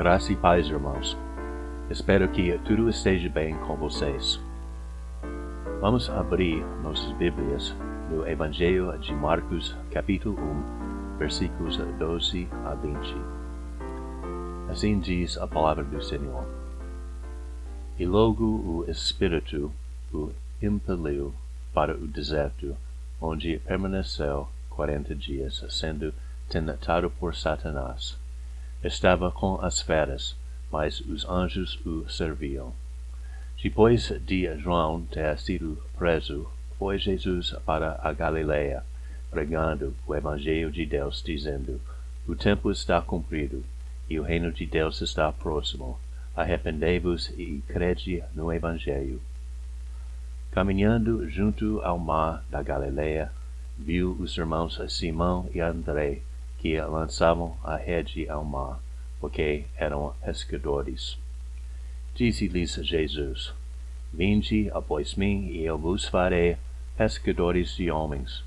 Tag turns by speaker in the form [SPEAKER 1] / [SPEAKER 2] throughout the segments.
[SPEAKER 1] Graça e paz, irmãos. Espero que tudo esteja bem com vocês. Vamos abrir nossas Bíblias no Evangelho de Marcos, capítulo 1, versículos 12 a 20. Assim diz a palavra do Senhor. E logo o Espírito o impeliu para o deserto, onde permaneceu quarenta dias, sendo tentado por Satanás. Estava com as feras, mas os anjos o serviam. Depois de João ter sido preso, foi Jesus para a Galileia, pregando o Evangelho de Deus, dizendo: O tempo está cumprido, e o reino de Deus está próximo. Arrependei-vos e crede no Evangelho. Caminhando junto ao mar da Galileia, viu os irmãos Simão e André, que lançavam a rede ao mar, porque eram pescadores. Disse-lhes Jesus: Vinde após mim, e eu vos farei pescadores de homens.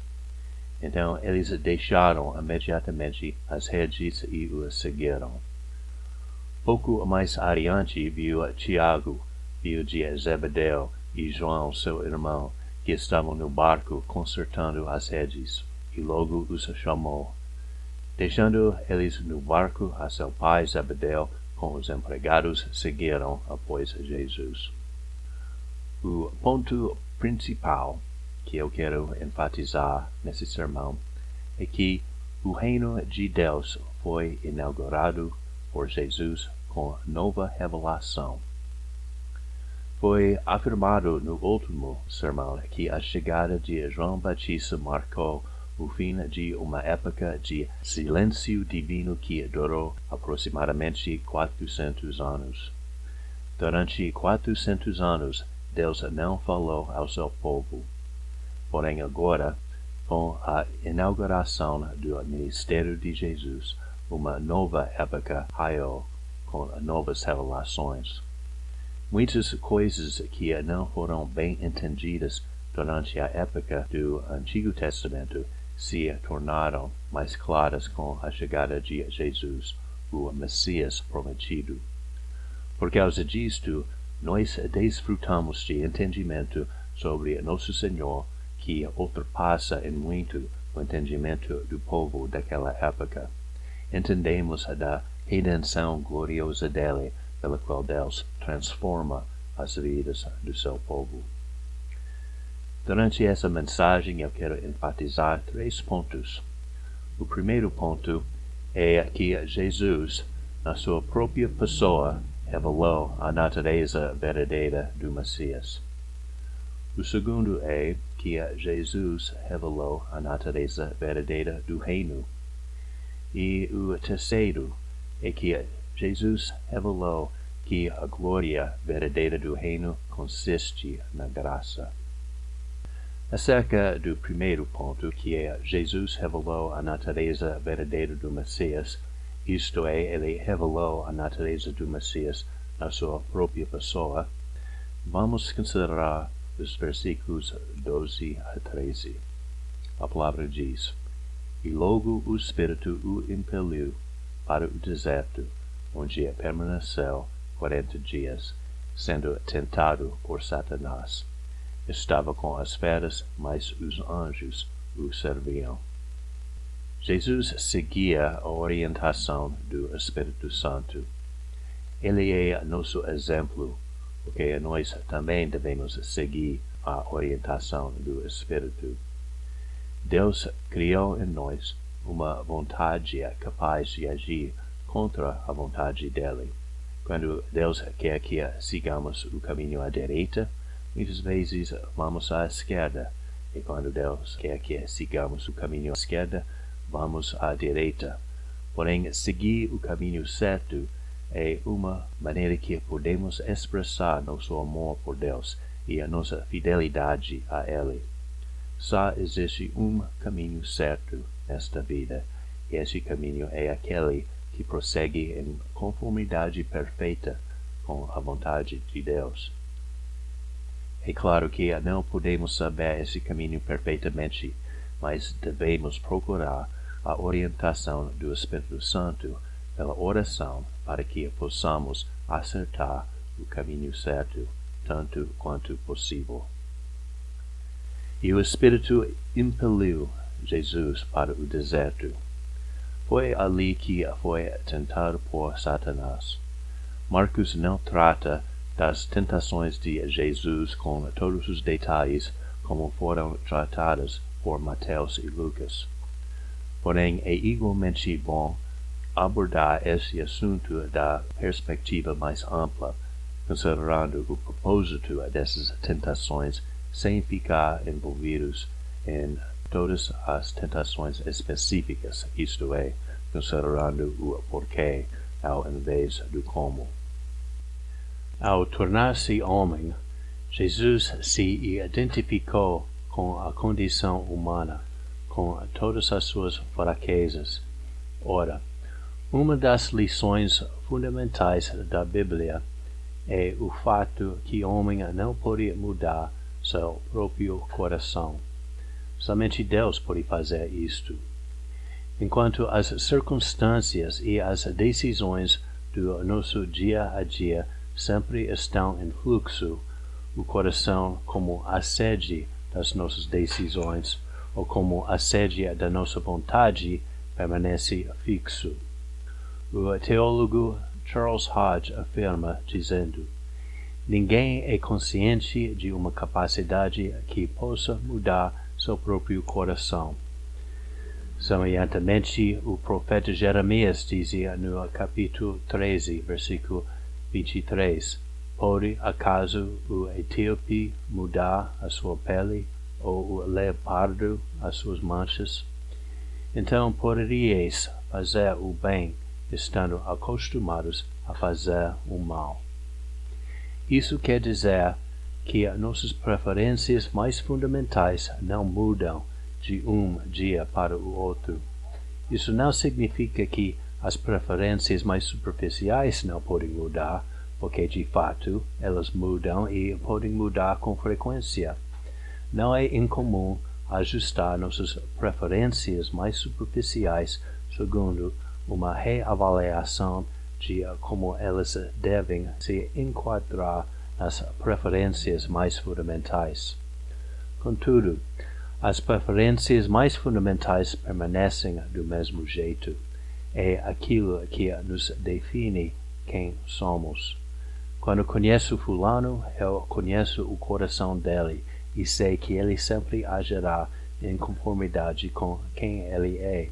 [SPEAKER 1] Então eles deixaram imediatamente as redes e o seguiram. Pouco mais adiante viu Tiago, filho de Zebedeu, e João, seu irmão, que estavam no barco consertando as redes, e logo os chamou. Deixando eles no barco, a seu pai Zebedeu com os empregados seguiram após Jesus. O ponto principal que eu quero enfatizar nesse sermão é que o reino de Deus foi inaugurado por Jesus com nova revelação. Foi afirmado no último sermão que a chegada de João Batista marcou o fim de uma época de silêncio divino que durou aproximadamente quatrocentos anos. Durante quatrocentos anos, Deus não falou ao seu povo. Porém, agora, com a inauguração do ministério de Jesus, uma nova época raiou com novas revelações. Muitas coisas que não foram bem entendidas durante a época do Antigo Testamento se tornaram mais claras com a chegada de Jesus, o Messias prometido. Por causa disto, nós desfrutamos de entendimento sobre Nosso Senhor que ultrapassa em muito o entendimento do povo daquela época. Entendemos da redenção gloriosa dele, pela qual Deus transforma as vidas do seu povo. Durante essa mensagem eu quero enfatizar três pontos. O primeiro ponto é que Jesus, na sua própria pessoa, revelou a natureza verdadeira do Messias. O segundo é que Jesus revelou a natureza verdadeira do reino. E o terceiro é que Jesus revelou que a glória verdadeira do reino consiste na graça. Acerca do primeiro ponto, que é Jesus revelou a natureza verdadeira do Messias, isto é, ele revelou a natureza do Messias na sua própria pessoa, vamos considerar os versículos 12 a 13. A palavra diz: E logo o Espírito o impeliu para o deserto, onde permaneceu quarenta dias, sendo tentado por Satanás estava com as feras, mas os anjos o serviam. Jesus seguia a orientação do Espírito Santo. Ele é nosso exemplo, porque nós também devemos seguir a orientação do Espírito. Deus criou em nós uma vontade capaz de agir contra a vontade dele. Quando Deus quer que sigamos o caminho à direita, Muitas vezes vamos à esquerda, e quando Deus quer que sigamos o caminho à esquerda, vamos à direita. Porém, seguir o caminho certo é uma maneira que podemos expressar nosso amor por Deus e a nossa fidelidade a Ele. Só existe um caminho certo nesta vida, e esse caminho é aquele que prossegue em conformidade perfeita com a vontade de Deus. É claro que não podemos saber esse caminho perfeitamente, mas devemos procurar a orientação do Espírito Santo pela oração para que possamos acertar o caminho certo, tanto quanto possível. E o Espírito impeliu Jesus para o deserto. Foi ali que foi tentado por Satanás. Marcos não trata das tentações de Jesus com todos os detalhes como foram tratadas por Mateus e Lucas. Porém, é igualmente bom abordar esse assunto da perspectiva mais ampla, considerando o propósito dessas tentações sem ficar envolvidos em todas as tentações específicas, isto é, considerando o porquê ao invés do como. Ao tornar-se homem, Jesus se identificou com a condição humana, com todas as suas fraquezas. Ora, uma das lições fundamentais da Bíblia é o fato que o homem não pode mudar seu próprio coração. Somente Deus pode fazer isto. Enquanto as circunstâncias e as decisões do nosso dia a dia sempre estão em fluxo, o coração, como a sede das nossas decisões, ou como a sede da nossa vontade, permanece fixo. O teólogo Charles Hodge afirma, dizendo: Ninguém é consciente de uma capacidade que possa mudar seu próprio coração. Semelhantemente, o profeta Jeremias dizia no capítulo 13, versículo 23, Pode acaso o etíope mudar a sua pele, ou o leopardo as suas manchas? Então poderíeis fazer o bem, estando acostumados a fazer o mal. Isso quer dizer que nossas preferências mais fundamentais não mudam de um dia para o outro. Isso não significa que as preferências mais superficiais não podem mudar, porque de fato elas mudam e podem mudar com frequência. Não é incomum ajustar nossas preferências mais superficiais segundo uma reavaliação de como elas devem se enquadrar nas preferências mais fundamentais. Contudo, as preferências mais fundamentais permanecem do mesmo jeito. É aquilo que nos define quem somos. Quando conheço fulano, eu conheço o coração dele e sei que ele sempre agirá em conformidade com quem ele é.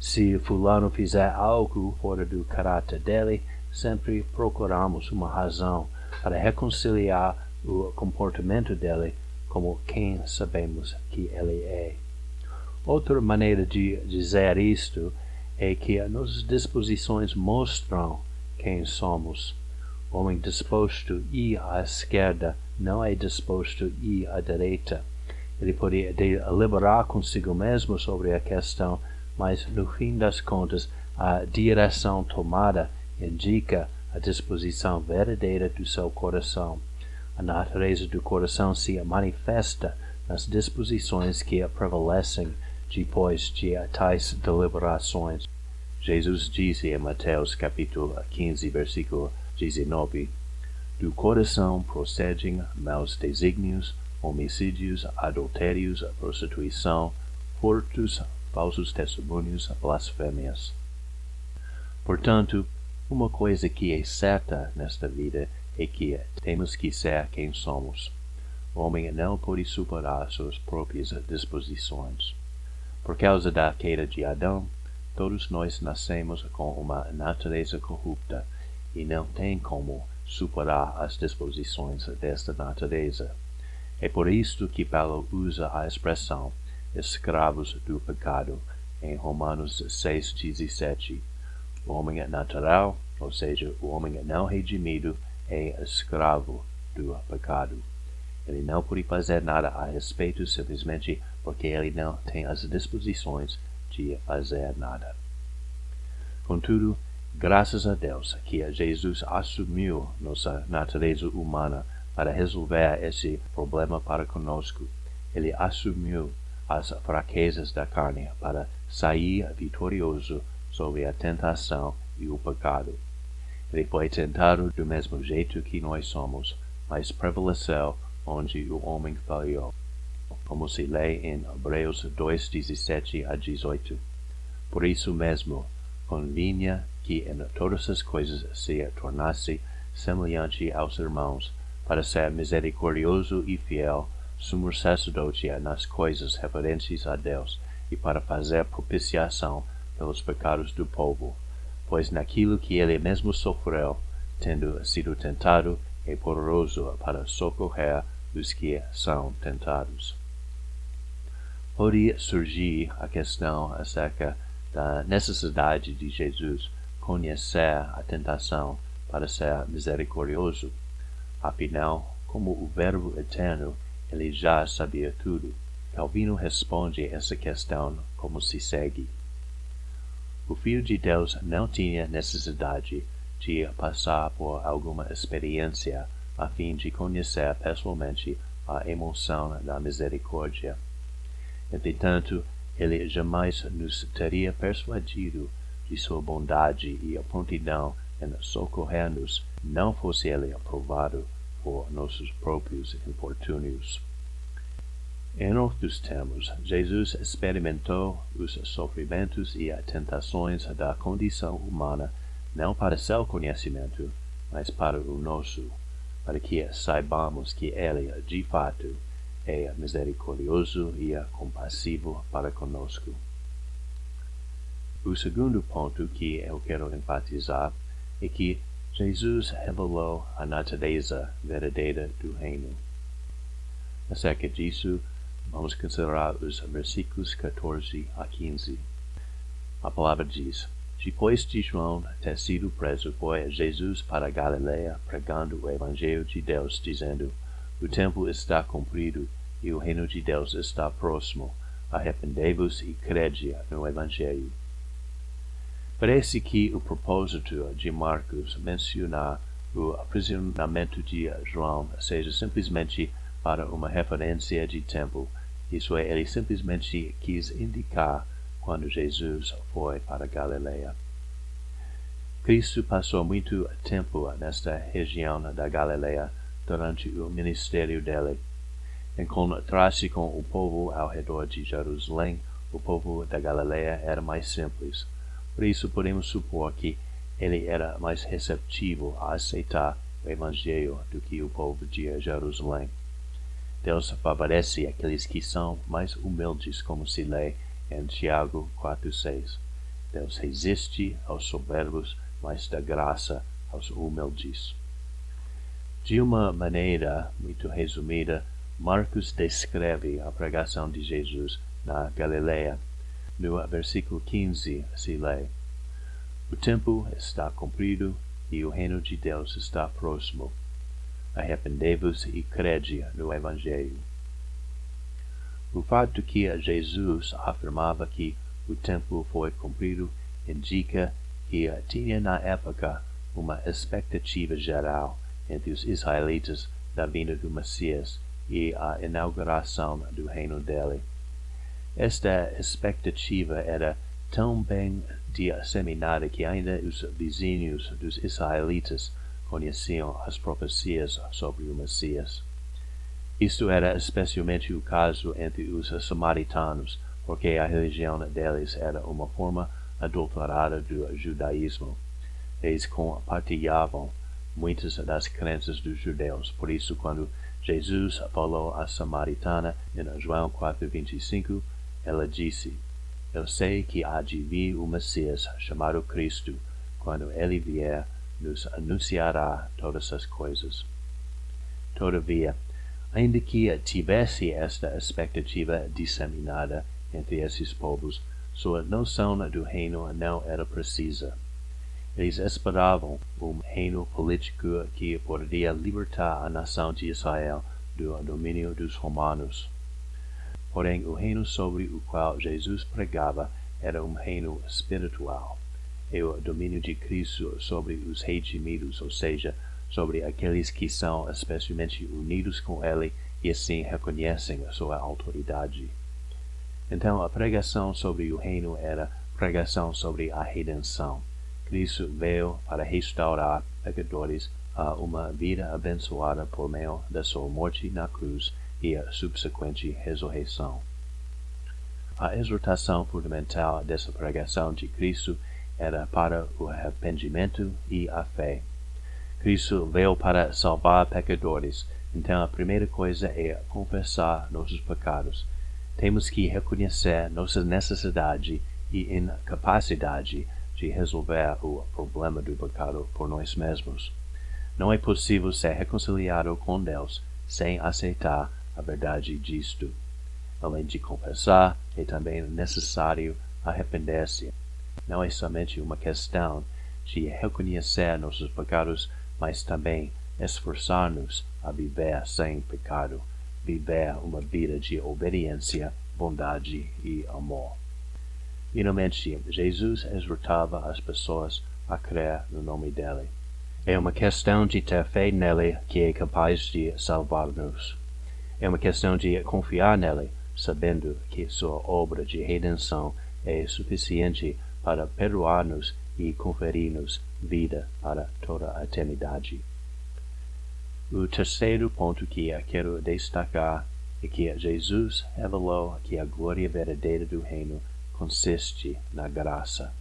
[SPEAKER 1] Se fulano fizer algo fora do caráter dele, sempre procuramos uma razão para reconciliar o comportamento dele como quem sabemos que ele é. Outra maneira de dizer isto é que nossas disposições mostram quem somos. O homem disposto a ir à esquerda não é disposto a ir à direita. Ele pode deliberar consigo mesmo sobre a questão, mas no fim das contas, a direção tomada indica a disposição verdadeira do seu coração. A natureza do coração se manifesta nas disposições que prevalecem depois de tais deliberações. Jesus disse em Mateus capítulo 15, versículo 19, Do coração procedem maus desígnios, homicídios, adultérios, prostituição, furtos, falsos testemunhos, blasfêmias. Portanto, uma coisa que é certa nesta vida é que temos que ser quem somos. O homem não pode superar suas próprias disposições. Por causa da queda de Adão, todos nós nascemos com uma natureza corrupta e não tem como superar as disposições desta natureza. É por isto que Paulo usa a expressão escravos do pecado em Romanos 6,17 o homem natural, ou seja, o homem não redimido, é escravo do pecado. Ele não pode fazer nada a respeito simplesmente porque ele não tem as disposições de fazer nada. Contudo, graças a Deus que Jesus assumiu nossa natureza humana para resolver esse problema para conosco. Ele assumiu as fraquezas da carne para sair vitorioso sobre a tentação e o pecado. Ele foi tentado do mesmo jeito que nós somos, mas prevaleceu onde o homem falhou, como se lê em Hebreus 2, 17 a 18. Por isso mesmo, convinha que em todas as coisas se tornasse semelhante aos irmãos, para ser misericordioso e fiel, sumo sacerdote nas coisas referentes a Deus, e para fazer propiciação pelos pecados do povo pois naquilo que ele mesmo sofreu, tendo sido tentado, é poderoso para socorrer os que são tentados. Pode surgir a questão acerca da necessidade de Jesus conhecer a tentação para ser misericordioso. Afinal, como o Verbo eterno, ele já sabia tudo. Calvino responde essa questão como se segue. O Filho de Deus não tinha necessidade de passar por alguma experiência a fim de conhecer pessoalmente a emoção da misericórdia. Entretanto, ele jamais nos teria persuadido de sua bondade e a prontidão em socorrer-nos, não fosse ele aprovado por nossos próprios infortúnios. Em outros termos, Jesus experimentou os sofrimentos e as tentações da condição humana não para seu conhecimento, mas para o nosso, para que saibamos que Ele, de fato, é misericordioso e compassivo para conosco. O segundo ponto que eu quero enfatizar é que Jesus revelou a natureza verdadeira do reino. Acerca disso, Vamos considerar os versículos 14 a 15. A palavra diz: Depois de João ter sido preso, foi Jesus para Galiléia pregando o Evangelho de Deus, dizendo: O tempo está cumprido e o reino de Deus está próximo. Arrependei-vos e crede no Evangelho. Parece que o propósito de Marcos mencionar o aprisionamento de João seja simplesmente para uma referência de tempo isso é, ele simplesmente quis indicar quando Jesus foi para Galileia. Cristo passou muito tempo nesta região da Galileia durante o ministério dele. Encontrar-se com o povo ao redor de Jerusalém, o povo da Galileia era mais simples. Por isso podemos supor que ele era mais receptivo a aceitar o Evangelho do que o povo de Jerusalém. Deus favorece aqueles que são mais humildes, como se lê em Tiago 4,6. Deus resiste aos soberbos, mas dá graça aos humildes. De uma maneira muito resumida, Marcos descreve a pregação de Jesus na Galileia. No versículo 15 se lê: O tempo está cumprido e o reino de Deus está próximo arrependei-vos e crede no Evangelho. O fato que Jesus afirmava que o tempo foi cumprido indica que tinha na época uma expectativa geral entre os israelitas da vinda do Messias e a inauguração do reino dele. Esta expectativa era tão bem disseminada que ainda os vizinhos dos israelitas conheciam as profecias sobre o Messias. Isto era especialmente o caso entre os samaritanos, porque a religião deles era uma forma adulterada do judaísmo. Eles compartilhavam muitas das crenças dos judeus. Por isso, quando Jesus falou à samaritana em João 4:25, ela disse: Eu sei que há de vir o Messias, chamado Cristo. Quando ele vier, nos anunciará todas as coisas. Todavia, ainda que tivesse esta expectativa disseminada entre esses povos, sua noção do reino não era precisa. Eles esperavam um reino político que poderia libertar a nação de Israel do domínio dos romanos. Porém, o reino sobre o qual Jesus pregava era um reino espiritual é o domínio de Cristo sobre os redimidos, ou seja, sobre aqueles que são especialmente unidos com Ele e assim reconhecem a sua autoridade. Então, a pregação sobre o reino era pregação sobre a redenção, Cristo veio para restaurar pecadores a uma vida abençoada por meio da sua morte na cruz e a subsequente ressurreição. A exortação fundamental dessa pregação de Cristo era para o arrependimento e a fé. Cristo veio para salvar pecadores, então a primeira coisa é confessar nossos pecados. Temos que reconhecer nossa necessidade e incapacidade de resolver o problema do pecado por nós mesmos. Não é possível ser reconciliado com Deus sem aceitar a verdade disto. Além de confessar, é também necessário arrepender-se. Não é somente uma questão de reconhecer nossos pecados, mas também esforçar-nos a viver sem pecado, viver uma vida de obediência, bondade e amor. Finalmente, Jesus exortava as pessoas a crer no nome dele. É uma questão de ter fé nele que é capaz de salvar-nos. É uma questão de confiar nele, sabendo que sua obra de redenção é suficiente para perdoar-nos e conferir-nos vida para toda a eternidade. O terceiro ponto que quero destacar é que Jesus revelou que a glória verdadeira do reino consiste na graça.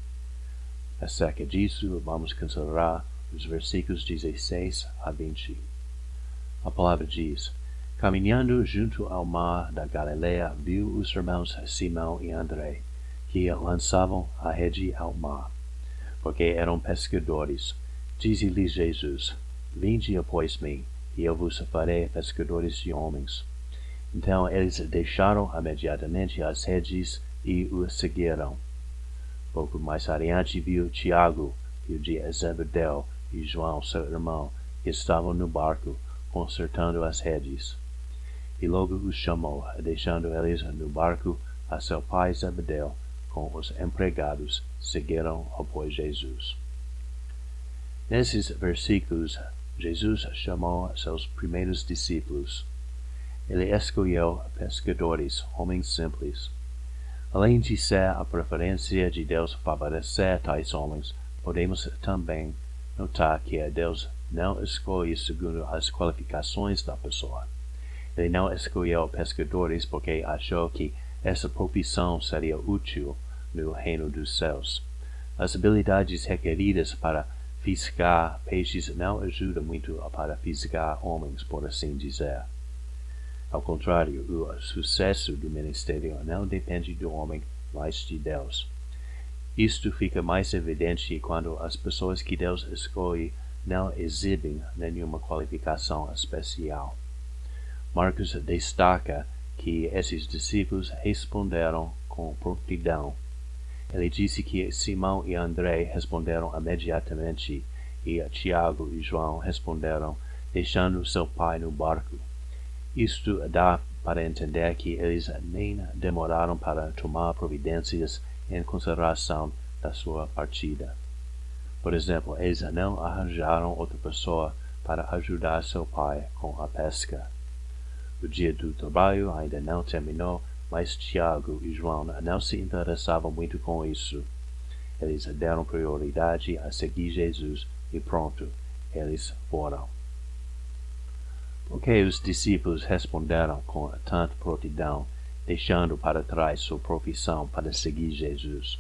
[SPEAKER 1] Acerca disso, vamos considerar os versículos 16 a 20. A palavra diz: Caminhando junto ao mar da Galileia, viu os irmãos Simão e André, que lançavam a rede ao mar, porque eram pescadores. Diz-lhes Jesus: Vinde após mim, e eu vos farei pescadores de homens. Então eles deixaram imediatamente as redes e o seguiram. Pouco mais adiante viu Tiago, filho de Zebedeu, e João, seu irmão, que estavam no barco, consertando as redes. E logo os chamou, deixando eles no barco a seu pai Zebedeu, com os empregados, seguiram após Jesus. Nesses versículos, Jesus chamou seus primeiros discípulos. Ele escolheu pescadores, homens simples, Além de ser a preferência de Deus favorecer tais homens, podemos também notar que Deus não escolhe segundo as qualificações da pessoa. Ele não escolheu pescadores porque achou que essa profissão seria útil no reino dos céus. As habilidades requeridas para fisgar peixes não ajudam muito para fisgar homens, por assim dizer. Ao contrário, o sucesso do ministério não depende do homem, mas de Deus. Isto fica mais evidente quando as pessoas que Deus escolhe não exibem nenhuma qualificação especial. Marcos destaca que esses discípulos responderam com prontidão. Ele disse que Simão e André responderam imediatamente e Tiago e João responderam deixando seu pai no barco. Isto dá para entender que eles nem demoraram para tomar providências em consideração da sua partida. Por exemplo, eles não arranjaram outra pessoa para ajudar seu pai com a pesca. O dia do trabalho ainda não terminou, mas Tiago e João não se interessavam muito com isso. Eles deram prioridade a seguir Jesus e pronto, eles foram. Porque os discípulos responderam com tanta prontidão, deixando para trás sua profissão para seguir Jesus.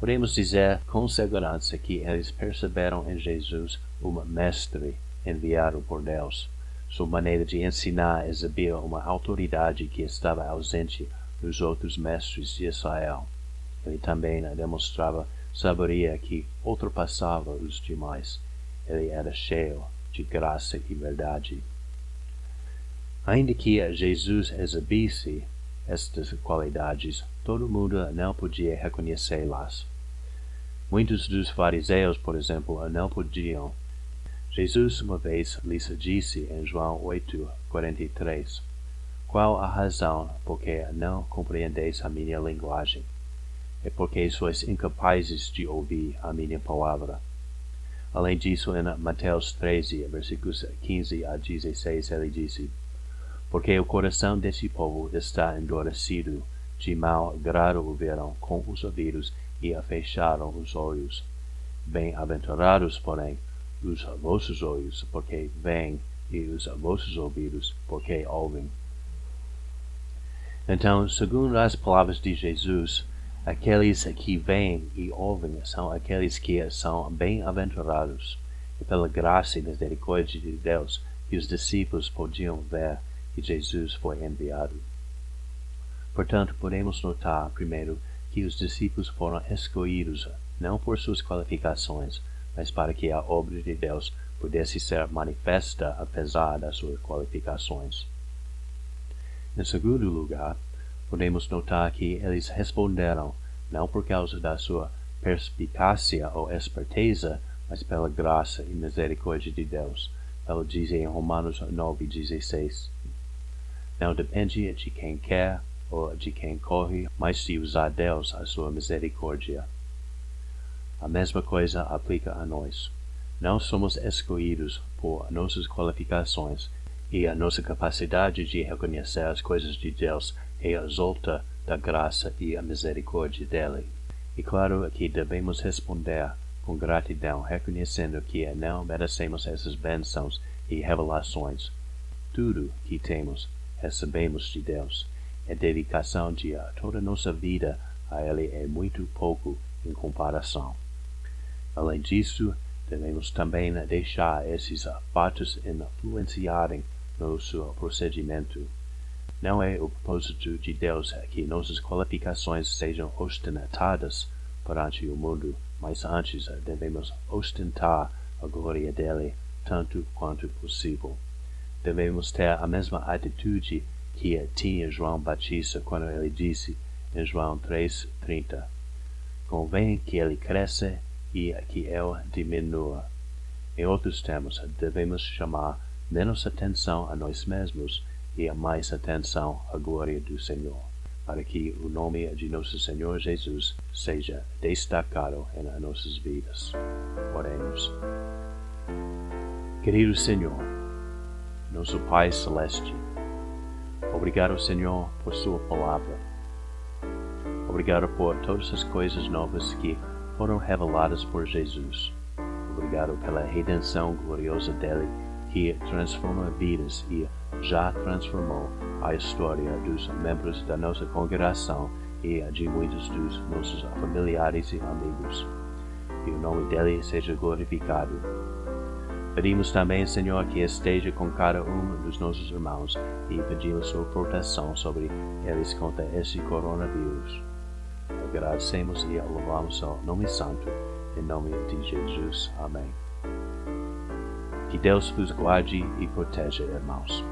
[SPEAKER 1] Podemos dizer com segurança que eles perceberam em Jesus um mestre enviado por Deus. Sua maneira de ensinar exibia uma autoridade que estava ausente nos outros mestres de Israel. Ele também demonstrava sabedoria que ultrapassava os demais. Ele era cheio de graça e verdade. Ainda que Jesus exibisse estas qualidades, todo mundo não podia reconhecê-las. Muitos dos fariseus, por exemplo, não podiam. Jesus uma vez lhes disse em João 8, 43, Qual a razão por que não compreendeis a minha linguagem? É porque sois incapazes de ouvir a minha palavra. Além disso, em Mateus 13, versículos 15 a 16, ele disse, porque o coração desse povo está endurecido, de mau grado ouviram com os ouvidos e fecharam os olhos. Bem-aventurados, porém, os vossos olhos, porque veem, e os vossos ouvidos, porque ouvem. Então, segundo as palavras de Jesus, aqueles que veem e ouvem são aqueles que são bem-aventurados, e pela graça e misericórdia de Deus os discípulos podiam ver que Jesus foi enviado. Portanto, podemos notar, primeiro, que os discípulos foram escolhidos não por suas qualificações, mas para que a obra de Deus pudesse ser manifesta apesar das suas qualificações. Em segundo lugar, podemos notar que eles responderam não por causa da sua perspicácia ou esperteza, mas pela graça e misericórdia de Deus. Ela diz em Romanos 9,16. Não depende de quem quer ou de quem corre, mas de usar Deus a sua misericórdia. A mesma coisa aplica a nós. Não somos escolhidos por nossas qualificações e a nossa capacidade de reconhecer as coisas de Deus resulta da graça e a misericórdia dele. E claro que devemos responder com gratidão, reconhecendo que não merecemos essas bênçãos e revelações. Tudo que temos recebemos de Deus. A dedicação de toda nossa vida a Ele é muito pouco em comparação. Além disso, devemos também deixar esses fatos influenciarem nosso procedimento. Não é o propósito de Deus que nossas qualificações sejam ostentadas perante o mundo, mas antes devemos ostentar a glória dele tanto quanto possível. Devemos ter a mesma atitude que tinha João Batista quando ele disse em João 3:30: Convém que ele cresça e que eu diminua. Em outros termos, devemos chamar menos atenção a nós mesmos e a mais atenção à glória do Senhor, para que o nome de nosso Senhor Jesus seja destacado em nossas vidas. Oremos. Querido Senhor, nosso Pai Celeste, obrigado, Senhor, por Sua palavra. Obrigado por todas as coisas novas que foram reveladas por Jesus. Obrigado pela redenção gloriosa dele que transforma vidas e já transformou a história dos membros da nossa congregação e de muitos dos nossos familiares e amigos. Que o nome dele seja glorificado. Pedimos também, Senhor, que esteja com cada um dos nossos irmãos e pedimos sua proteção sobre eles contra esse coronavírus. Agradecemos e louvamos ao nome santo, em nome de Jesus. Amém. Que Deus vos guarde e proteja, irmãos.